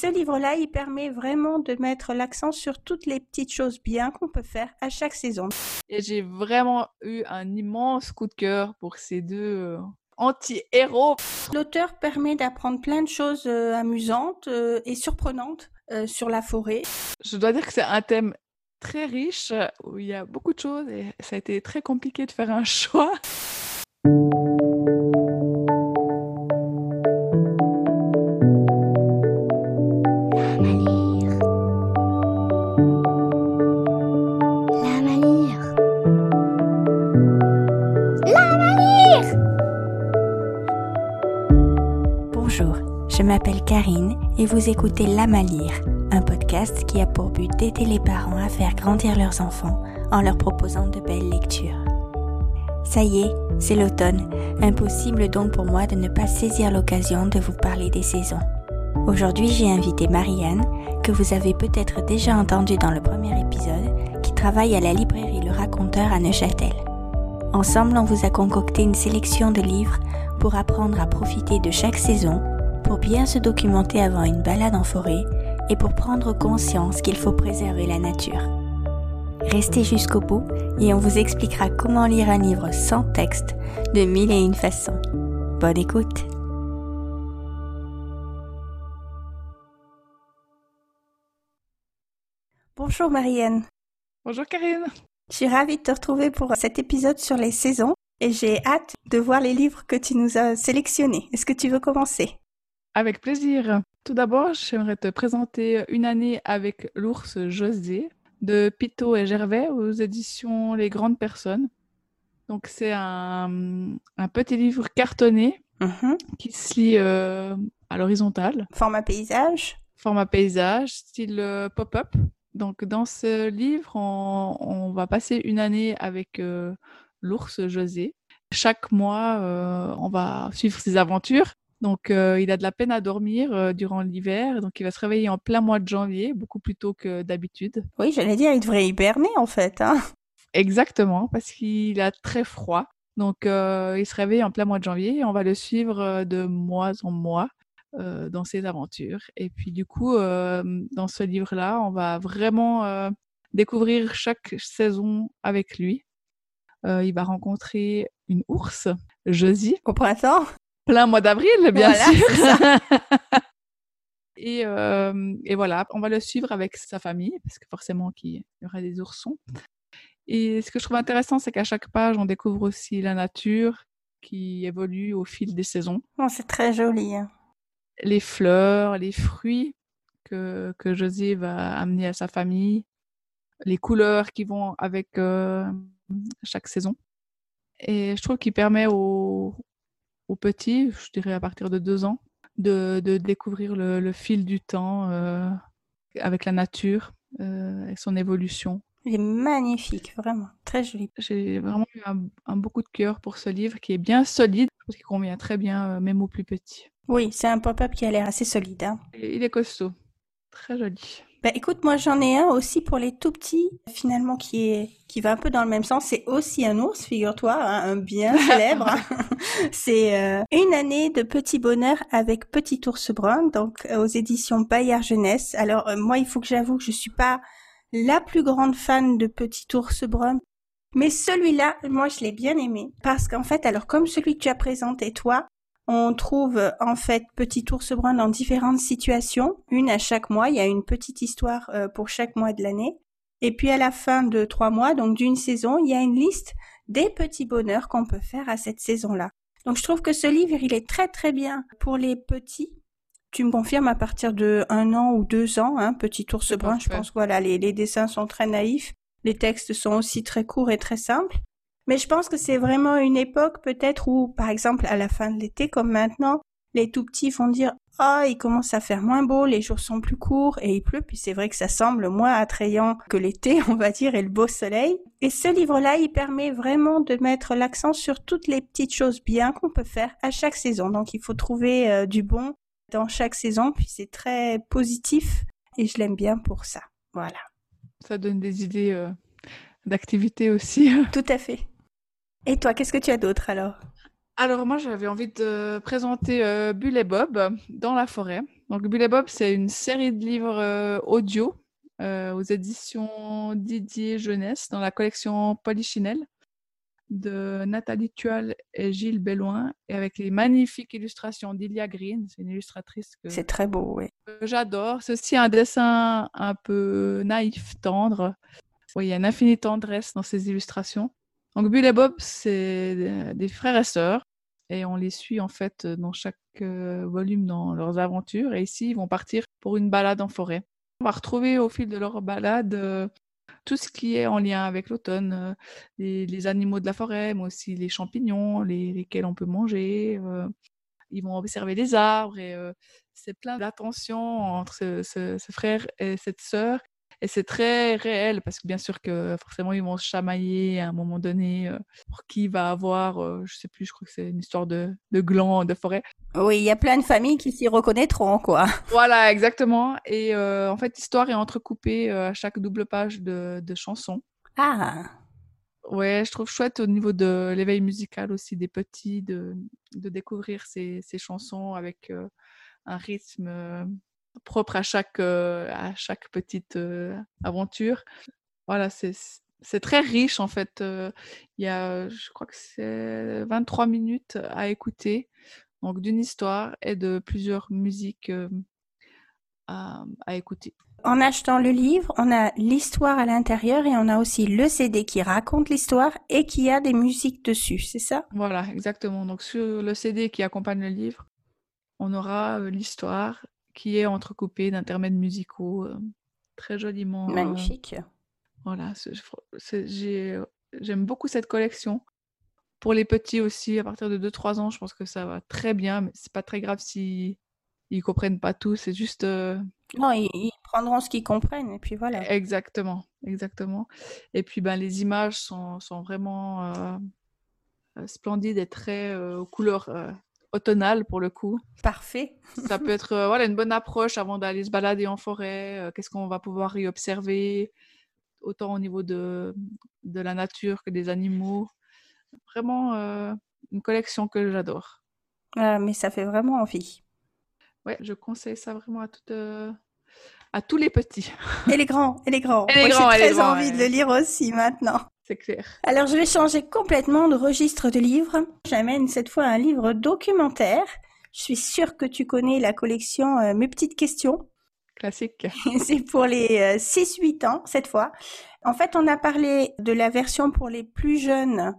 ce livre-là, il permet vraiment de mettre l'accent sur toutes les petites choses bien qu'on peut faire à chaque saison. Et j'ai vraiment eu un immense coup de cœur pour ces deux euh, anti-héros. L'auteur permet d'apprendre plein de choses euh, amusantes euh, et surprenantes sur la forêt. Je dois dire que c'est un thème très riche où il y a beaucoup de choses et ça a été très compliqué de faire un choix. Écoutez Lama Lire, un podcast qui a pour but d'aider les parents à faire grandir leurs enfants en leur proposant de belles lectures. Ça y est, c'est l'automne, impossible donc pour moi de ne pas saisir l'occasion de vous parler des saisons. Aujourd'hui, j'ai invité Marianne, que vous avez peut-être déjà entendue dans le premier épisode, qui travaille à la librairie Le Raconteur à Neuchâtel. Ensemble, on vous a concocté une sélection de livres pour apprendre à profiter de chaque saison pour bien se documenter avant une balade en forêt et pour prendre conscience qu'il faut préserver la nature. Restez jusqu'au bout et on vous expliquera comment lire un livre sans texte de mille et une façons. Bonne écoute Bonjour Marianne. Bonjour Karine. Je suis ravie de te retrouver pour cet épisode sur les saisons et j'ai hâte de voir les livres que tu nous as sélectionnés. Est-ce que tu veux commencer? Avec plaisir. Tout d'abord, j'aimerais te présenter Une année avec l'ours José de Pito et Gervais aux éditions Les Grandes Personnes. Donc, c'est un, petit livre cartonné mhm. qui se lit euh, à l'horizontale. Format paysage Format paysage, style euh, pop-up. Donc, dans ce livre, on, va passer une année avec euh, l'ours José. Chaque mois, on va suivre ses aventures donc, euh, il a de la peine à dormir euh, durant l'hiver. Donc, il va se réveiller en plein mois de janvier, beaucoup plus tôt que d'habitude. Oui, j'allais dire, il devrait hiberner en fait. Hein. Exactement, parce qu'il a très froid. Donc, euh, il se réveille en plein mois de janvier et on va le suivre de mois en mois dans ses aventures. Et puis, du coup, dans ce livre-là, on va vraiment découvrir chaque saison avec lui. il va rencontrer une ours, Josie. Au printemps? Plein mois d'avril, bien sûr. et, euh, et, voilà, on va le suivre avec sa famille, parce que forcément qu'il y aura des oursons. Et ce que je trouve intéressant, c'est qu'à chaque page, on découvre aussi la nature qui évolue au fil des saisons. Oh, c'est très joli. Hein. Les fleurs, les fruits que, que José va amener à sa famille, les couleurs qui vont avec euh, chaque saison. Et je trouve qu'il permet aux, aux petits, je dirais à partir de deux ans, de, découvrir le, fil du temps euh, avec la nature euh, et son évolution. Il est magnifique, vraiment, très joli. J'ai vraiment eu un, beaucoup de cœur pour ce livre qui est bien solide, parce qu'il convient très bien euh, même aux plus petits. Oui, c'est un pop-up qui a l'air assez solide. Hein. Il est costaud, très joli. Bah écoute, moi j'en ai un aussi pour les tout petits, finalement qui est qui va un peu dans le même sens. C'est aussi un ours, figure-toi, hein, un bien célèbre. c'est euh, une année de petit bonheur avec Petit ours brun, donc euh, aux éditions Bayard Jeunesse. Alors euh, moi, il faut que j'avoue que je suis pas la plus grande fan de Petit ours brun, mais celui-là, moi je l'ai bien aimé parce qu'en fait, alors comme celui que tu as présenté toi, on trouve en fait Petit ours brun dans différentes situations, une à chaque mois. Il y a une petite histoire euh, pour chaque mois de l'année. Et puis à la fin de trois mois, donc d'une saison, il y a une liste des petits bonheurs qu'on peut faire à cette saison-là. Donc je trouve que ce livre, il est très très bien pour les petits. Tu me confirmes à partir de un an ou deux ans, hein, Petit ours brun. Je pense voilà, les dessins sont très naïfs, les textes sont aussi très courts et très simples. Mais je pense que c'est vraiment une époque peut-être où, par exemple, à la fin de l'été, comme maintenant, les tout petits vont dire ah, il commence à faire moins beau, les jours sont plus courts et il pleut, puis c'est vrai que ça semble moins attrayant que l'été, on va dire, et le beau soleil. Et ce livre-là, il permet vraiment de mettre l'accent sur toutes les petites choses bien qu'on peut faire à chaque saison. Donc il faut trouver euh, du bon dans chaque saison, puis c'est très positif et je l'aime bien pour ça. Voilà. Ça donne des idées euh, d'activité aussi. Tout à fait. Et toi, qu'est-ce que tu as d'autre alors? Alors moi, j'avais envie de présenter euh, Bulle et Bob dans la forêt. Donc Bulle et Bob, c'est une série de livres euh, audio euh, aux éditions Didier Jeunesse dans la collection Polichinelle de Nathalie Tual et Gilles Belloin et avec les magnifiques illustrations d'Ilia Green. C'est une illustratrice que, C'est très beau, oui. j'adore. C'est aussi un dessin un peu naïf, tendre. Oui, il y a une infinie tendresse dans ces illustrations. Donc Bulle et Bob, c'est des- frères et sœurs et on les suit en fait dans chaque euh, volume dans leurs aventures. Et ici, ils vont partir pour une balade en forêt. On va retrouver au fil de leur balade euh, tout ce qui est en lien avec l'automne, euh, les, animaux de la forêt, mais aussi les champignons, les, lesquels on peut manger. ils vont observer les arbres et c'est plein d'attention entre ce frère et cette sœur. Et c'est très réel parce que bien sûr que forcément ils vont se chamailler à un moment donné pour qui va avoir, je sais plus, je crois que c'est une histoire de, de glands de forêt. Oui, il y a plein de familles qui s'y reconnaîtront, quoi. Voilà, exactement. Et euh, en fait, l'histoire est entrecoupée à chaque double page de, de chansons. Ah, Ouais, je trouve chouette au niveau de l'éveil musical aussi des petits, de, de découvrir ces, ces chansons avec euh, un rythme propre à chaque, euh, à chaque petite euh, aventure. Voilà, c'est c'est très riche en fait. euh, Il y a, je crois que c'est 23 minutes à écouter, donc d'une histoire et de plusieurs musiques euh, à, à écouter. En achetant le livre, on a l'histoire à l'intérieur et on a aussi le CD qui raconte l'histoire et qui a des musiques dessus, c'est ça? Voilà, exactement. Donc sur le CD qui accompagne le livre, on aura l'histoire qui est entrecoupée d'intermèdes musicaux euh, très joliment. euh, Magnifique. voilà, j'aime beaucoup cette collection. Pour les petits aussi, à partir de 2-3 ans, je pense que ça va très bien, mais c'est pas très grave si ils comprennent pas tout. C'est juste euh, Non, ils, ils prendront ce qu'ils comprennent et puis voilà. exactement, exactement. Et puis ben les images sont, sont vraiment euh, splendides et très euh, aux couleurs euh, automnales pour le coup. Parfait. Ça peut être euh, voilà, une bonne approche avant d'aller se balader en forêt. euh, Qu'est-ce qu'on va pouvoir y observer, autant au niveau de, de la nature que des animaux. Vraiment euh, une collection que j'adore. Ah, mais ça fait vraiment envie. Ouais, je conseille ça vraiment à, toutes, à tous les petits. Et les grands, et les grands. Et les Moi, j'ai très envie de le lire aussi maintenant. C'est clair. Alors, je vais changer complètement de registre de livres. J'amène cette fois un livre documentaire. Je suis sûre que tu connais la collection euh, Mes petites questions. Classique. C'est pour les euh, 6-8 ans cette fois. En fait, on a parlé de la version pour les plus jeunes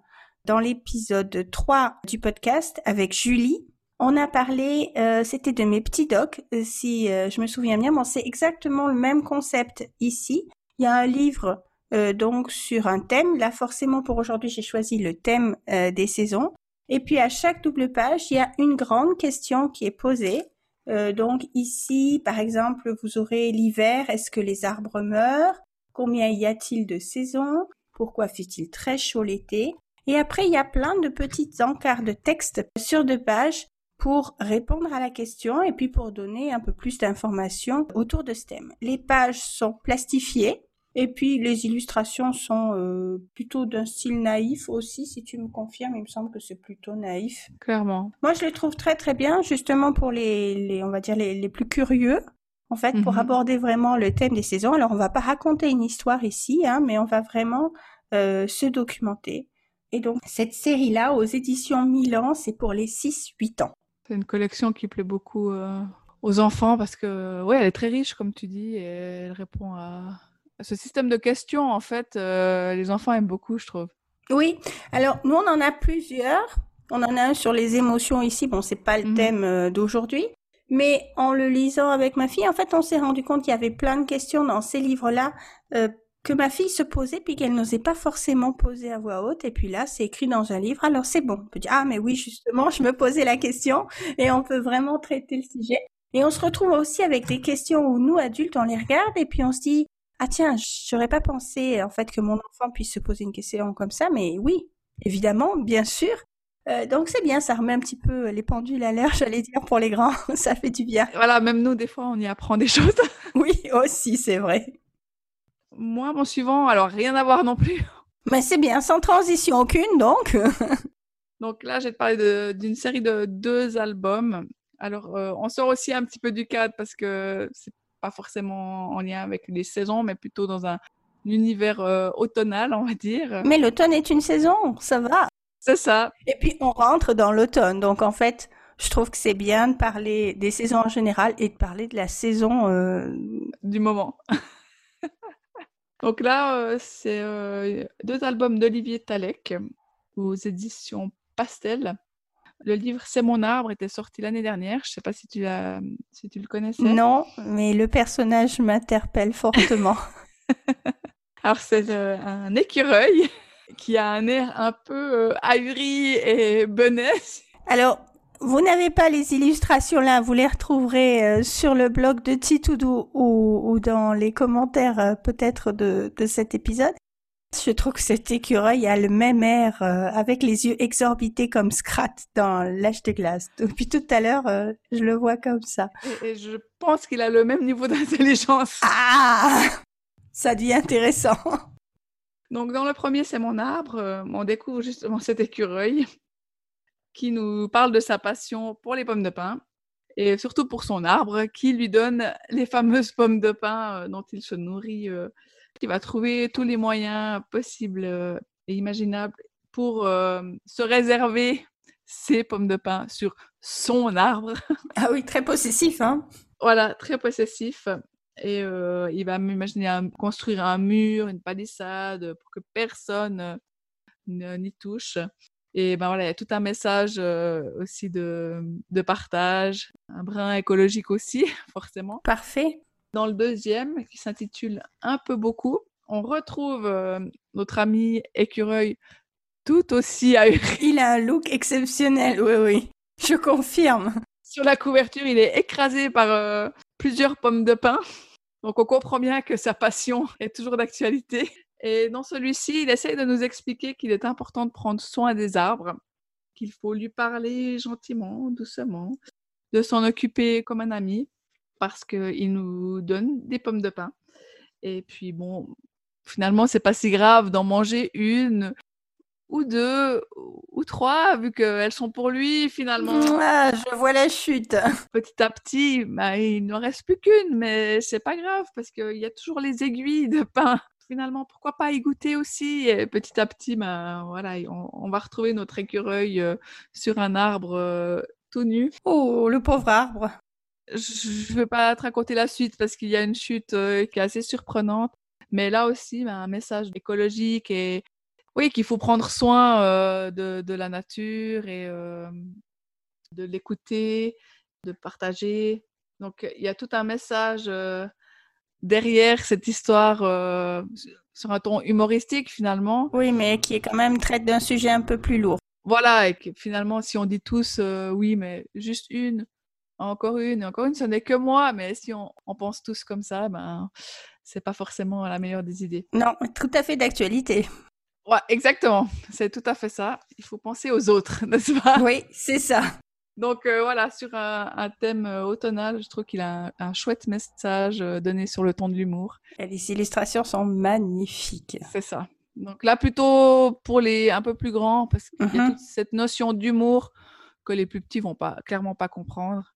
dans l'épisode 3 du podcast avec Julie. On a parlé, euh, c'était de mes petits docs, euh, si je me souviens bien. Bon, c'est exactement le même concept ici. Il y a un livre euh, donc sur un thème. Là, forcément, pour aujourd'hui, j'ai choisi le thème euh, des saisons. Et puis, à chaque double page, il y a une grande question qui est posée. Euh, donc ici, par exemple, vous aurez l'hiver. Est-ce que les arbres meurent? Combien y a-t-il de saisons? Pourquoi fait-il très chaud l'été? Et après, il y a plein de petites encarts de texte sur deux pages pour répondre à la question et puis pour donner un peu plus d'informations autour de ce thème. Les pages sont plastifiées et puis les illustrations sont euh, plutôt d'un style naïf aussi, si tu me confirmes, il me semble que c'est plutôt naïf. Clairement. Moi, je les trouve très très bien, justement pour les, les on va dire les, les plus curieux, en fait, pour Mhm. aborder vraiment le thème des saisons. Alors, on va pas raconter une histoire ici, hein, mais on va vraiment euh, se documenter. Et donc, cette série-là, aux éditions Milan, c'est pour les 6-8 ans. C'est une collection qui plaît beaucoup euh, aux enfants parce que, ouais, elle est très riche, comme tu dis, et elle répond à, à ce système de questions. En fait, euh, les enfants aiment beaucoup, je trouve. Oui, alors nous, on en a plusieurs. On en a un sur les émotions ici. Bon, c'est pas le Mhm. thème euh, d'aujourd'hui. Mais en le lisant avec ma fille, en fait, on s'est rendu compte qu'il y avait plein de questions dans ces livres-là euh, que ma fille se posait puis qu'elle n'osait pas forcément poser à voix haute. Et puis là, c'est écrit dans un livre. Alors c'est bon. On peut dire, ah, mais oui, justement, je me posais la question et on peut vraiment traiter le sujet. Et on se retrouve aussi avec des questions où nous, adultes, on les regarde et puis on se dit, ah tiens, j'aurais pas pensé en fait que mon enfant puisse se poser une question comme ça, mais oui, évidemment, bien sûr. Euh, donc c'est bien, ça remet un petit peu les pendules à l'heure, j'allais dire pour les grands, ça fait du bien. Voilà, même nous, des fois, on y apprend des choses. Oui, aussi, c'est vrai. Moi, mon suivant, alors rien à voir non plus. Mais c'est bien, sans transition aucune, donc. Donc là, je vais te parler d'une série de deux albums. Alors, euh, on sort aussi un petit peu du cadre parce que c'est pas forcément en lien avec les saisons, mais plutôt dans un univers euh, automnal, on va dire. Mais l'automne est une saison, ça va. C'est ça. Et puis on rentre dans l'automne, donc en fait, je trouve que c'est bien de parler des saisons en général et de parler de la saison euh, du moment. donc là, euh, c'est deux albums d'Olivier Talek aux éditions Pastel. Le livre C'est mon arbre était sorti l'année dernière. Je sais pas si tu si tu le connaissais. Non, mais le personnage m'interpelle fortement. Alors c'est euh, un écureuil qui a un air un peu euh, ahuri et bonnet. Alors, vous n'avez pas les illustrations là, vous les retrouverez euh, sur le blog de Titoudou ou, ou dans les commentaires peut-être de, de cet épisode. Je trouve que cet écureuil a le même air avec les yeux exorbités comme Scrat dans L'âge de glace. Depuis tout à l'heure, je le vois comme ça. Et, et je pense qu'il a le même niveau d'intelligence. Ah ça devient intéressant. Donc dans le premier, c'est mon arbre. Euh, on découvre justement cet écureuil qui nous parle de sa passion pour les pommes de pin et surtout pour son arbre qui lui donne les fameuses pommes de pin euh, dont il se nourrit. Euh, il va trouver tous les moyens possibles et imaginables pour se réserver ses pommes de pin sur son arbre. Ah oui, très possessif, hein Voilà, très possessif et il va m'imaginer construire un mur, une palissade pour que personne n'y touche. Et ben voilà, il y a tout un message aussi de, de, partage, un brin écologique aussi, forcément. Parfait. Dans le deuxième, qui s'intitule Un peu beaucoup, on retrouve notre ami écureuil tout aussi ahuri. Il a un look exceptionnel, oui, oui. Je confirme. Sur la couverture, il est écrasé par plusieurs pommes de pin. Donc on comprend bien que sa passion est toujours d'actualité. Et dans celui-ci, il essaye de nous expliquer qu'il est important de prendre soin des arbres, qu'il faut lui parler gentiment, doucement, de s'en occuper comme un ami, parce qu'il nous donne des pommes de pin. Et puis bon, finalement, c'est pas si grave d'en manger une ou deux ou trois, vu qu'elles sont pour lui finalement. Ah, je vois la chute. Petit à petit, bah, il ne reste plus qu'une, mais c'est pas grave parce qu'il y a toujours les aiguilles de pain. Finalement, pourquoi pas y goûter aussi? Et petit à petit, bah, voilà, on, va retrouver notre écureuil euh, sur un arbre euh, tout nu. Oh, le pauvre arbre. Je ne vais pas te raconter la suite parce qu'il y a une chute euh, qui est assez surprenante. Mais là aussi, bah, un message écologique et oui, qu'il faut prendre soin de, de, la nature et de l'écouter, de partager. Donc, il y a tout un message derrière cette histoire sur un ton humoristique finalement. Oui, mais qui est quand même traite d'un sujet un peu plus lourd. Voilà, et que finalement, si on dit tous oui, mais juste une, encore une, encore une, ce n'est que moi, mais si on, on, pense tous comme ça, ben, c'est pas forcément la meilleure des idées. Non, tout à fait d'actualité. Ouais, exactement. C'est tout à fait ça. Il faut penser aux autres, n'est-ce pas? Oui, c'est ça. Donc euh, voilà, sur un, thème euh, automnal, je trouve qu'il a un, chouette message euh, donné sur le ton de l'humour. Et les illustrations sont magnifiques. C'est ça. Donc là, plutôt pour les un peu plus grands, parce qu'il y a mm-hmm. toute cette notion d'humour que les plus petits vont pas clairement pas comprendre.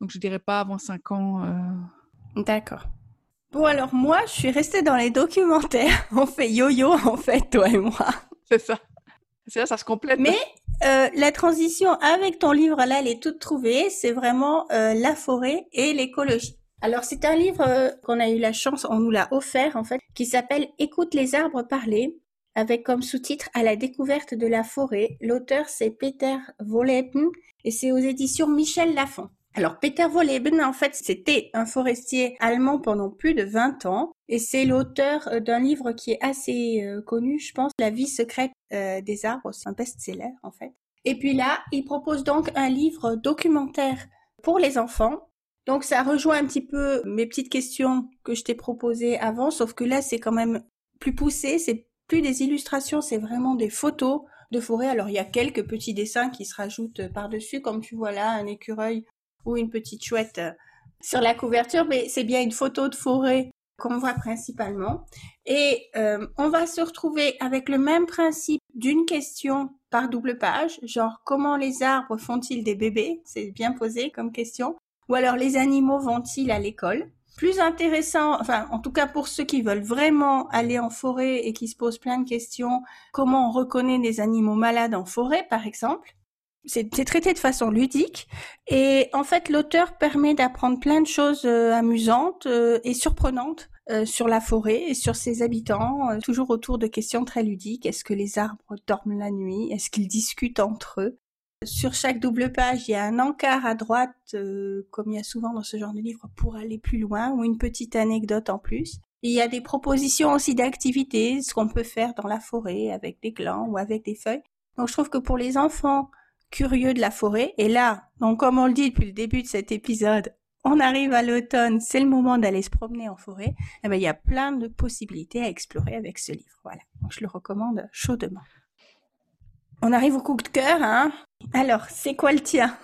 Donc je dirais pas avant 5 ans. D'accord. Bon, alors moi, je suis restée dans les documentaires. On fait yo-yo, en fait, toi et moi. C'est ça. C'est là, ça se complète. Mais euh, la transition avec ton livre, là, elle est toute trouvée. C'est vraiment euh, la forêt et l'écologie. Alors, c'est un livre euh, qu'on a eu la chance, on nous l'a offert, en fait, qui s'appelle Écoute les arbres parler, avec comme sous-titre À la découverte de la forêt. L'auteur, c'est Peter Voleben et c'est aux éditions Michel Lafon. Alors Peter Wolleben, en fait, c'était un forestier allemand pendant plus de 20 ans et c'est l'auteur euh, d'un livre qui est assez euh, connu, je pense, La vie secrète euh, des arbres, c'est un best-seller en fait. Et puis là, il propose donc un livre documentaire pour les enfants. Donc ça rejoint un petit peu mes petites questions que je t'ai proposées avant, sauf que là c'est quand même plus poussé, c'est plus des illustrations, c'est vraiment des photos de forêt. Alors il y a quelques petits dessins qui se rajoutent par-dessus, comme tu vois là, un écureuil ou une petite chouette euh, sur la couverture, mais c'est bien une photo de forêt qu'on voit principalement. Et euh, on va se retrouver avec le même principe d'une question par double page, genre comment les arbres font-ils des bébés C'est bien posé comme question. Ou alors les animaux vont-ils à l'école plus intéressant, enfin en tout cas pour ceux qui veulent vraiment aller en forêt et qui se posent plein de questions, comment on reconnaît des animaux malades en forêt par exemple. C'est traité de façon ludique et en fait l'auteur permet d'apprendre plein de choses euh, amusantes euh, et surprenantes euh, sur la forêt et sur ses habitants, toujours autour de questions très ludiques. Est-ce que les arbres dorment la nuit? Est-ce qu'ils discutent entre eux? Sur chaque double page, il y a un encart à droite, euh, comme il y a souvent dans ce genre de livre, pour aller plus loin, ou une petite anecdote en plus. il y a des propositions aussi d'activités, ce qu'on peut faire dans la forêt avec des glands ou avec des feuilles. Donc je trouve que pour les enfants curieux de la forêt, et là, donc comme on le dit depuis le début de cet épisode, on arrive à l'automne, c'est le moment d'aller se promener en forêt, eh ben, il y a plein de possibilités à explorer avec ce livre. Voilà. Je le recommande chaudement. On arrive au coup de cœur, hein Alors, c'est quoi le tien?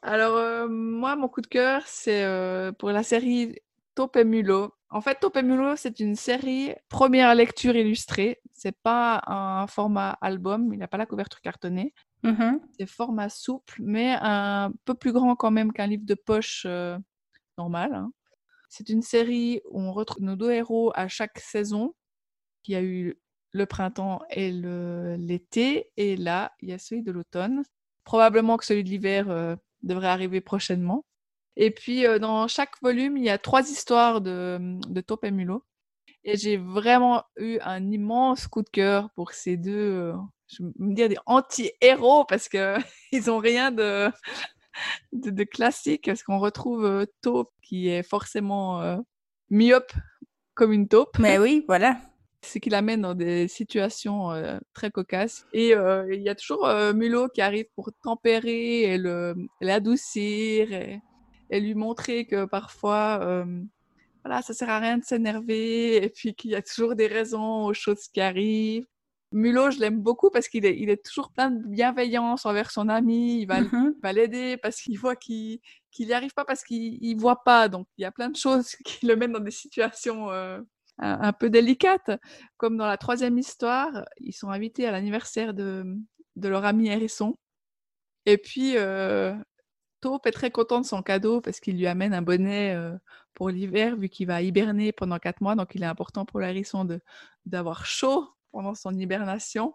Alors, euh, moi, mon coup de cœur, c'est euh, pour la série Taupe et Mulot. En fait, Taupe et Mulot, c'est une série première lecture illustrée. C'est pas un format album, il n'a pas la couverture cartonnée. Mm-hmm. C'est format souple, mais un peu plus grand quand même qu'un livre de poche euh, normal. Hein. C'est une série où on retrouve nos deux héros à chaque saison, qui a eu le printemps et l'été. Et là, il y a celui de l'automne. Probablement que celui de l'hiver euh, devrait arriver prochainement. Et puis, euh, dans chaque volume, il y a trois histoires de, Taupe et Mulot. Et j'ai vraiment eu un immense coup de cœur pour ces deux, je vais me dire des anti-héros parce que ils ont rien de, de, classique. Parce qu'on retrouve Taupe qui est forcément myope comme une taupe. Mais oui, voilà c'est qu'il amène dans des situations euh, très cocasses. Et euh, il y a toujours euh, Mulot qui arrive pour tempérer et l'adoucir et, et, lui montrer que parfois, voilà, ça sert à rien de s'énerver et puis qu'il y a toujours des raisons aux choses qui arrivent. Mulot, je l'aime beaucoup parce qu'il est, il est toujours plein de bienveillance envers son ami. Il va, mmh l'aider parce qu'il voit qu'il n'y arrive pas parce qu'il ne voit pas. Donc, il y a plein de choses qui le mettent dans des situations un, peu délicate. Comme dans la troisième histoire, ils sont invités à l'anniversaire de, de leur ami Hérisson. Et puis, euh, Taupe est très content de son cadeau parce qu'il lui amène un bonnet euh, pour l'hiver, vu qu'il va hiberner pendant quatre mois. Donc, il est important pour l'hérisson d'avoir chaud pendant son hibernation.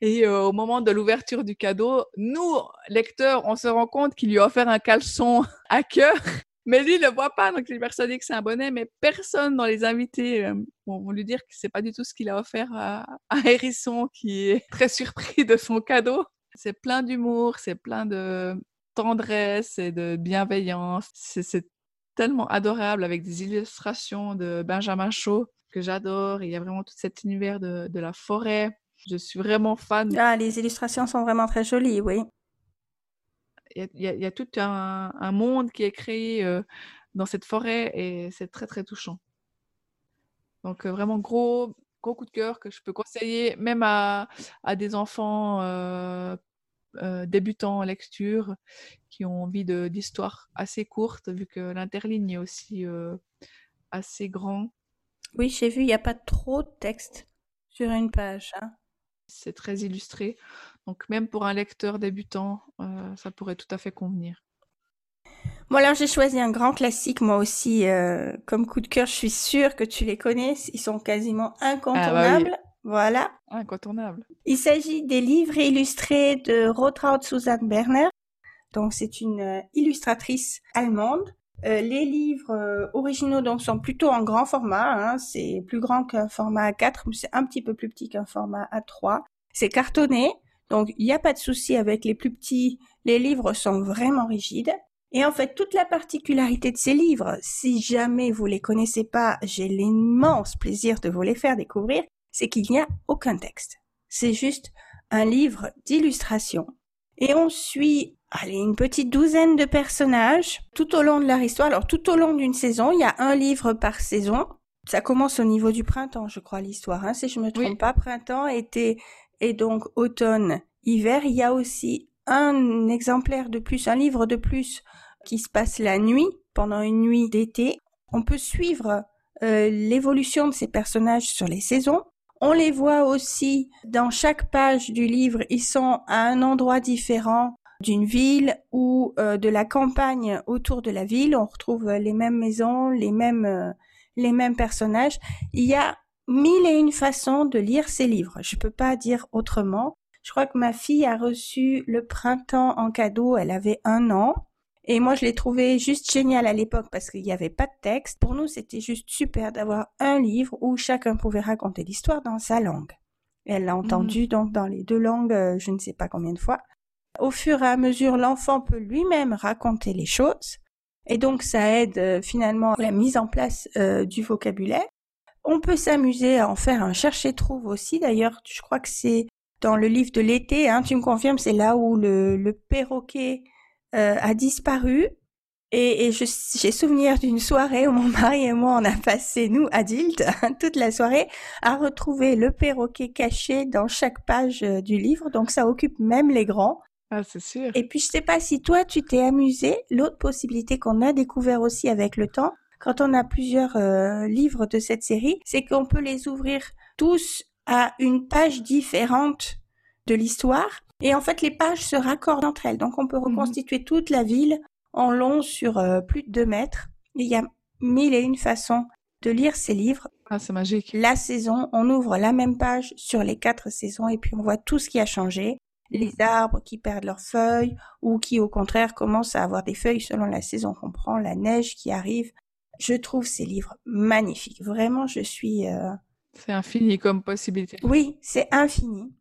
Et euh, au moment de l'ouverture du cadeau, nous, lecteurs, on se rend compte qu'il lui a offert un caleçon à cœur mais lui, il le voit pas, donc il est persuadé que c'est un bonnet, mais personne dans les invités euh, vont lui dire que c'est pas du tout ce qu'il a offert à, à Hérisson, qui est très surpris de son cadeau. C'est plein d'humour, c'est plein de tendresse et de bienveillance. C'est tellement adorable avec des illustrations de Benjamin Shaw que j'adore. Il y a vraiment tout cet univers de, de la forêt. Je suis vraiment fan. Ah, les illustrations sont vraiment très jolies, oui il y, a tout un, monde qui est créé euh, dans cette forêt et c'est très très touchant. Donc euh, vraiment gros gros coup de cœur que je peux conseiller même à, des enfants euh, débutants en lecture qui ont envie d'histoires assez courtes vu que l'interligne est aussi assez grand. Oui, j'ai vu, il n'y a pas trop de texte sur une page. Hein. C'est très illustré. Donc même pour un lecteur débutant, euh, ça pourrait tout à fait convenir. Bon alors j'ai choisi un grand classique moi aussi euh, comme coup de cœur. Je suis sûre que tu les connais. Ils sont quasiment incontournables. Ah bah voilà. Incontournables. Il s'agit des livres illustrés de Rotraud Susanne Berner. Donc c'est une euh, illustratrice allemande. Les livres originaux donc sont plutôt en grand format. Hein. C'est plus grand qu'un format A4, mais c'est un petit peu plus petit qu'un format A3. C'est cartonné. Donc, il n'y a pas de souci avec les plus petits. Les livres sont vraiment rigides. Et en fait, toute la particularité de ces livres, si jamais vous les connaissez pas, j'ai l'immense plaisir de vous les faire découvrir, c'est qu'il n'y a aucun texte. C'est juste un livre d'illustration. Et on suit, allez, une petite douzaine de personnages tout au long de leur histoire. Alors, tout au long d'une saison, il y a un livre par saison. Ça commence au niveau du printemps, je crois, l'histoire, hein, si je me trompe pas. Printemps, été, et donc automne, hiver, il y a aussi un exemplaire de plus, un livre de plus qui se passe la nuit, pendant une nuit d'été. On peut suivre euh, l'évolution de ces personnages sur les saisons. On les voit aussi dans chaque page du livre, ils sont à un endroit différent d'une ville ou euh, de la campagne autour de la ville. On retrouve les mêmes maisons, les mêmes, euh, les mêmes personnages. Il y a mille et une façons de lire ces livres. Je peux pas dire autrement. Je crois que ma fille a reçu le printemps en cadeau. Elle avait un an. Et moi, je l'ai trouvé juste génial à l'époque parce qu'il n'y avait pas de texte. Pour nous, c'était juste super d'avoir un livre où chacun pouvait raconter l'histoire dans sa langue. elle l'a entendu mmh. donc dans les deux langues, euh, je ne sais pas combien de fois. Au fur et à mesure, l'enfant peut lui-même raconter les choses. Et donc, ça aide euh, finalement à la mise en place euh, du vocabulaire. On peut s'amuser à en faire un chercher-trouve aussi. D'ailleurs, je crois que c'est dans le livre de l'été, hein, tu me confirmes, c'est là où le, perroquet euh, a disparu. Et, et j'ai souvenir d'une soirée où mon mari et moi, on a passé, nous, adultes, toute la soirée, à retrouver le perroquet caché dans chaque page du livre. Donc, ça occupe même les grands. Ah, c'est sûr. Et puis, je sais pas si toi, tu t'es amusé. L'autre possibilité qu'on a découvert aussi avec le temps, quand on a plusieurs euh, livres de cette série, c'est qu'on peut les ouvrir tous à une page différente de l'histoire. Et en fait, les pages se raccordent entre elles. Donc, on peut mhm. reconstituer toute la ville en long sur euh, plus de deux mètres. il y a mille et une façons de lire ces livres. Ah, c'est magique. La saison, on ouvre la même page sur les quatre saisons et puis on voit tout ce qui a changé. Les arbres qui perdent leurs feuilles ou qui, au contraire, commencent à avoir des feuilles selon la saison qu'on prend, la neige qui arrive. Je trouve ces livres magnifiques. Vraiment, je suis. Euh, c'est infini comme possibilité. Oui, c'est infini.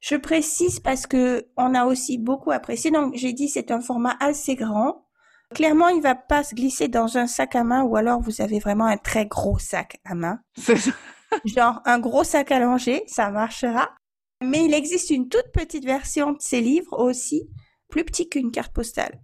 Je précise parce que on a aussi beaucoup apprécié. Donc, j'ai dit c'est un format assez grand. Clairement, il va pas se glisser dans un sac à main ou alors vous avez vraiment un très gros sac à main. Genre un gros sac à langer, ça marchera. Mais il existe une toute petite version de ces livres aussi, plus petit qu'une carte postale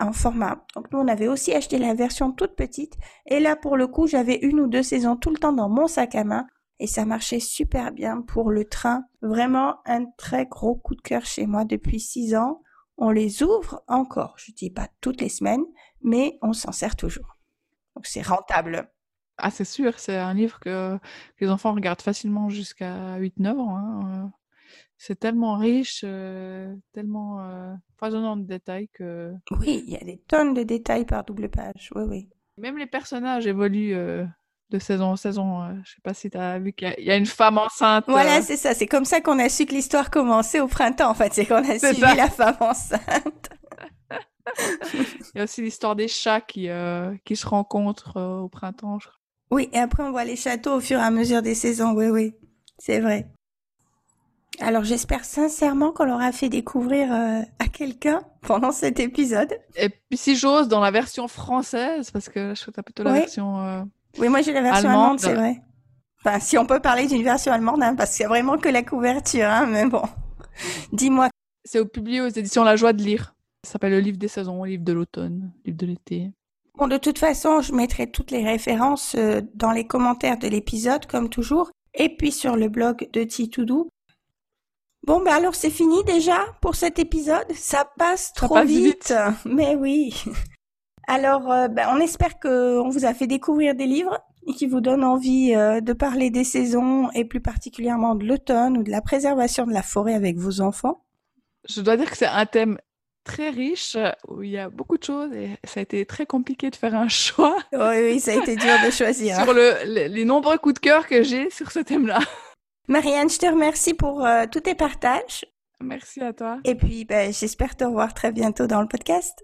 en format. Donc nous, on avait aussi acheté la version toute petite. Et là, pour le coup, j'avais une ou deux saisons tout le temps dans mon sac à main. Et ça marchait super bien pour le train. Vraiment un très gros coup de cœur chez moi depuis six ans. On les ouvre encore. Je dis pas toutes les semaines, mais on s'en sert toujours. Donc c'est rentable. Ah, c'est sûr, c'est un livre que, les enfants regardent facilement jusqu'à 8-9 ans. Hein c'est tellement riche, euh, tellement euh, foisonnant de détails que. Oui, il y a des tonnes de détails par double page. Oui, oui. Même les personnages évoluent euh, de saison en saison. Euh, je sais pas si tu as vu qu'il y, a une femme enceinte. Voilà, c'est ça. C'est comme ça qu'on a su que l'histoire commençait au printemps. En fait, c'est qu'on a suivi la femme enceinte. il y a aussi l'histoire des chats qui, qui se rencontrent au printemps, je crois. Oui, et après on voit les châteaux au fur et à mesure des saisons. Oui, oui, c'est vrai. Alors j'espère sincèrement qu'on l'aura fait découvrir euh, à quelqu'un pendant cet épisode. Et puis si j'ose, dans la version française, parce que je trouve plutôt la version... Euh, oui, moi j'ai la version allemande, c'est vrai. Enfin, si on peut parler d'une version allemande, hein, parce qu'il y a vraiment que la couverture, hein, mais bon. Dis-moi. C'est publié aux éditions La Joie de lire. Ça s'appelle le livre des saisons, le livre de l'automne, le livre de l'été. Bon, de toute façon, je mettrai toutes les références euh, dans les commentaires de l'épisode, comme toujours, et puis sur le blog de Titoudou. Bon, ben alors c'est fini déjà pour cet épisode. Ça passe trop vite. Mais oui. Alors, euh, ben, on espère qu'on vous a fait découvrir des livres et qui vous donnent envie euh, de parler des saisons et plus particulièrement de l'automne ou de la préservation de la forêt avec vos enfants. Je dois dire que c'est un thème très riche où il y a beaucoup de choses et ça a été très compliqué de faire un choix. Oui, oui, ça a été dur de choisir. sur le, les nombreux coups de cœur que j'ai sur ce thème-là. Marianne, je te remercie pour euh, tous tes partages. Merci à toi. Et puis, ben, j'espère te revoir très bientôt dans le podcast.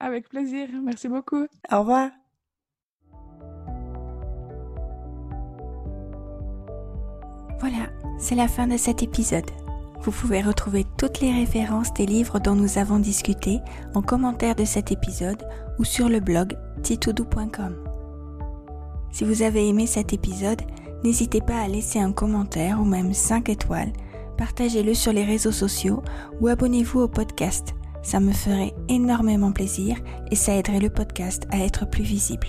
Avec plaisir. Merci beaucoup. Au revoir. Voilà, c'est la fin de cet épisode. Vous pouvez retrouver toutes les références des livres dont nous avons discuté en commentaire de cet épisode ou sur le blog titoudou.com. Si vous avez aimé cet épisode, N'hésitez pas à laisser un commentaire ou même 5 étoiles, partagez-le sur les réseaux sociaux ou abonnez-vous au podcast. Ça me ferait énormément plaisir et ça aiderait le podcast à être plus visible.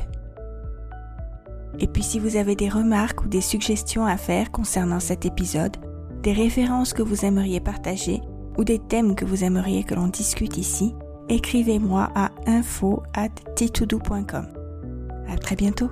Et puis si vous avez des remarques ou des suggestions à faire concernant cet épisode, des références que vous aimeriez partager ou des thèmes que vous aimeriez que l'on discute ici, écrivez-moi à info at À très bientôt!